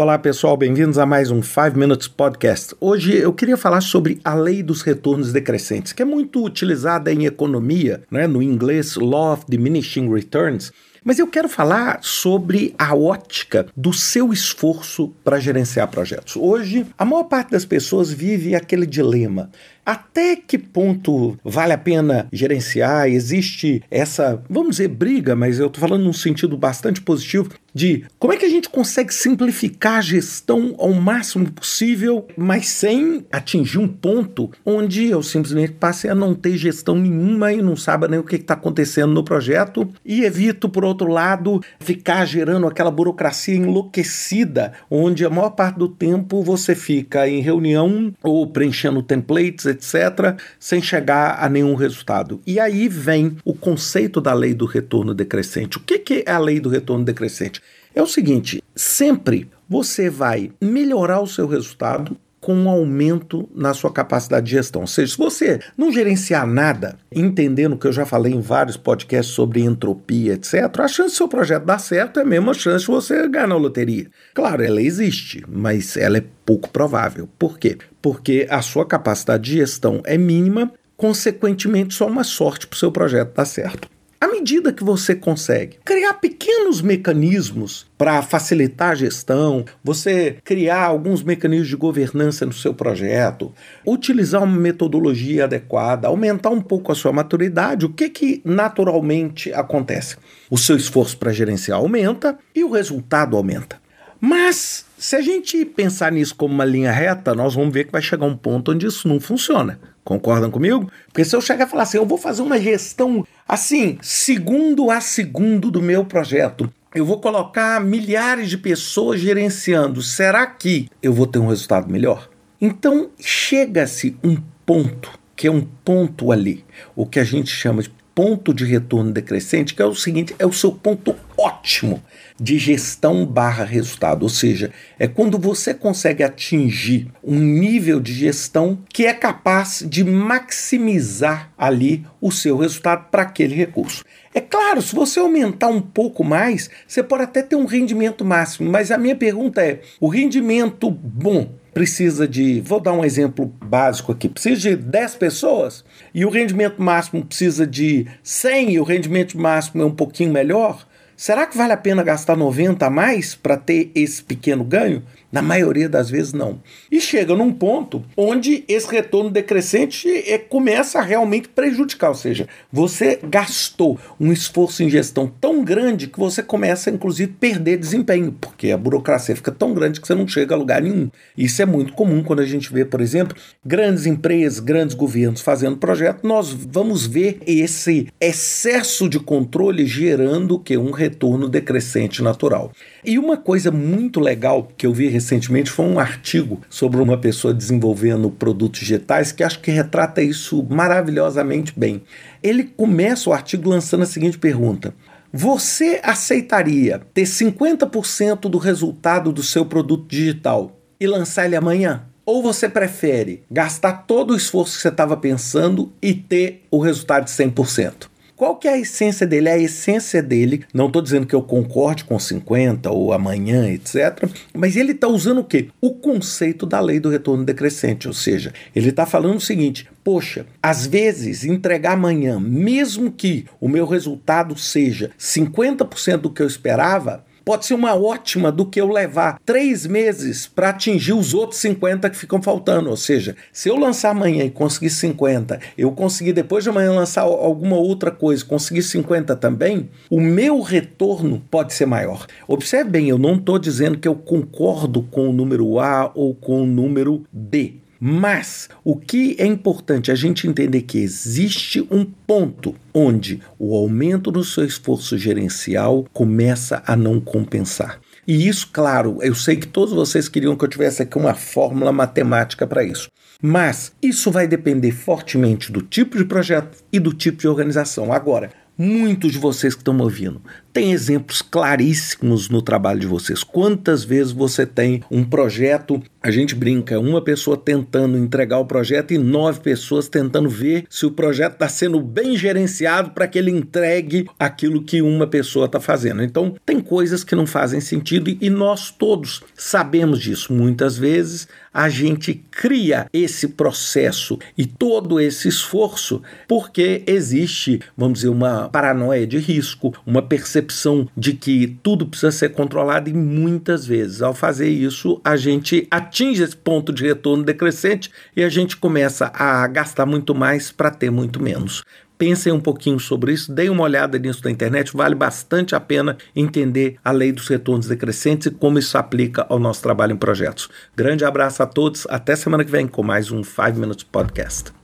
Olá pessoal, bem-vindos a mais um 5 Minutes Podcast. Hoje eu queria falar sobre a lei dos retornos decrescentes, que é muito utilizada em economia, né? no inglês Law of Diminishing Returns. Mas eu quero falar sobre a ótica do seu esforço para gerenciar projetos. Hoje, a maior parte das pessoas vive aquele dilema. Até que ponto vale a pena gerenciar? Existe essa, vamos dizer, briga, mas eu estou falando num sentido bastante positivo, de como é que a gente consegue simplificar a gestão ao máximo possível, mas sem atingir um ponto onde eu simplesmente passe a não ter gestão nenhuma e não saiba nem o que está acontecendo no projeto, e evito, por outro lado, ficar gerando aquela burocracia enlouquecida, onde a maior parte do tempo você fica em reunião ou preenchendo templates, etc., sem chegar a nenhum resultado. E aí vem o conceito da lei do retorno decrescente. O que, que é a lei do retorno decrescente? É o seguinte: sempre você vai melhorar o seu resultado com um aumento na sua capacidade de gestão. Ou seja, se você não gerenciar nada, entendendo que eu já falei em vários podcasts sobre entropia, etc., a chance do seu projeto dar certo é a mesma chance de você ganhar na loteria. Claro, ela existe, mas ela é pouco provável. Por quê? Porque a sua capacidade de gestão é mínima, consequentemente, só uma sorte para o seu projeto dar certo. À medida que você consegue criar pequenos mecanismos para facilitar a gestão, você criar alguns mecanismos de governança no seu projeto, utilizar uma metodologia adequada, aumentar um pouco a sua maturidade, o que que naturalmente acontece? O seu esforço para gerenciar aumenta e o resultado aumenta. Mas se a gente pensar nisso como uma linha reta, nós vamos ver que vai chegar um ponto onde isso não funciona. Concordam comigo? Porque se eu chegar e falar assim, eu vou fazer uma gestão assim, segundo a segundo do meu projeto, eu vou colocar milhares de pessoas gerenciando, será que eu vou ter um resultado melhor? Então chega-se um ponto, que é um ponto ali, o que a gente chama de ponto de retorno decrescente, que é o seguinte: é o seu ponto ótimo de gestão barra resultado. Ou seja, é quando você consegue atingir um nível de gestão que é capaz de maximizar ali o seu resultado para aquele recurso. É claro, se você aumentar um pouco mais, você pode até ter um rendimento máximo, mas a minha pergunta é: o rendimento bom precisa de, vou dar um exemplo básico aqui, precisa de 10 pessoas e o rendimento máximo precisa de 100 e o rendimento máximo é um pouquinho melhor, será que vale a pena gastar 90 a mais para ter esse pequeno ganho? Na maioria das vezes, não. E chega num ponto onde esse retorno decrescente é, começa a realmente prejudicar. Ou seja, você gastou um esforço em gestão tão grande que você começa, inclusive, a perder desempenho, porque a burocracia fica tão grande que você não chega a lugar nenhum. Isso é muito comum quando a gente vê, por exemplo, grandes empresas, grandes governos fazendo projeto. Nós vamos ver esse excesso de controle gerando que um retorno decrescente natural. E uma coisa muito legal que eu vi recentemente foi um artigo sobre uma pessoa desenvolvendo produtos digitais que acho que retrata isso maravilhosamente bem. Ele começa o artigo lançando a seguinte pergunta: Você aceitaria ter 50% do resultado do seu produto digital e lançar ele amanhã? Ou você prefere gastar todo o esforço que você estava pensando e ter o resultado de 100%? Qual que é a essência dele? A essência dele, não estou dizendo que eu concorde com 50 ou amanhã, etc., mas ele está usando o quê? O conceito da lei do retorno decrescente, ou seja, ele está falando o seguinte: poxa, às vezes entregar amanhã, mesmo que o meu resultado seja 50% do que eu esperava, pode ser uma ótima do que eu levar três meses para atingir os outros 50 que ficam faltando. Ou seja, se eu lançar amanhã e conseguir 50, eu conseguir depois de amanhã lançar alguma outra coisa, conseguir 50 também, o meu retorno pode ser maior. Observe bem, eu não estou dizendo que eu concordo com o número A ou com o número B. Mas o que é importante a gente entender que existe um ponto onde o aumento do seu esforço gerencial começa a não compensar. E isso, claro, eu sei que todos vocês queriam que eu tivesse aqui uma fórmula matemática para isso. Mas isso vai depender fortemente do tipo de projeto e do tipo de organização. Agora, muitos de vocês que estão me ouvindo tem exemplos claríssimos no trabalho de vocês. Quantas vezes você tem um projeto, a gente brinca, uma pessoa tentando entregar o projeto e nove pessoas tentando ver se o projeto está sendo bem gerenciado para que ele entregue aquilo que uma pessoa está fazendo. Então, tem coisas que não fazem sentido e nós todos sabemos disso. Muitas vezes a gente cria esse processo e todo esse esforço porque existe, vamos dizer, uma paranoia de risco, uma percepção de que tudo precisa ser controlado e muitas vezes, ao fazer isso, a gente atinge esse ponto de retorno decrescente e a gente começa a gastar muito mais para ter muito menos. Pensem um pouquinho sobre isso, deem uma olhada nisso na internet, vale bastante a pena entender a lei dos retornos decrescentes e como isso aplica ao nosso trabalho em projetos. Grande abraço a todos, até semana que vem com mais um 5 Minutes Podcast.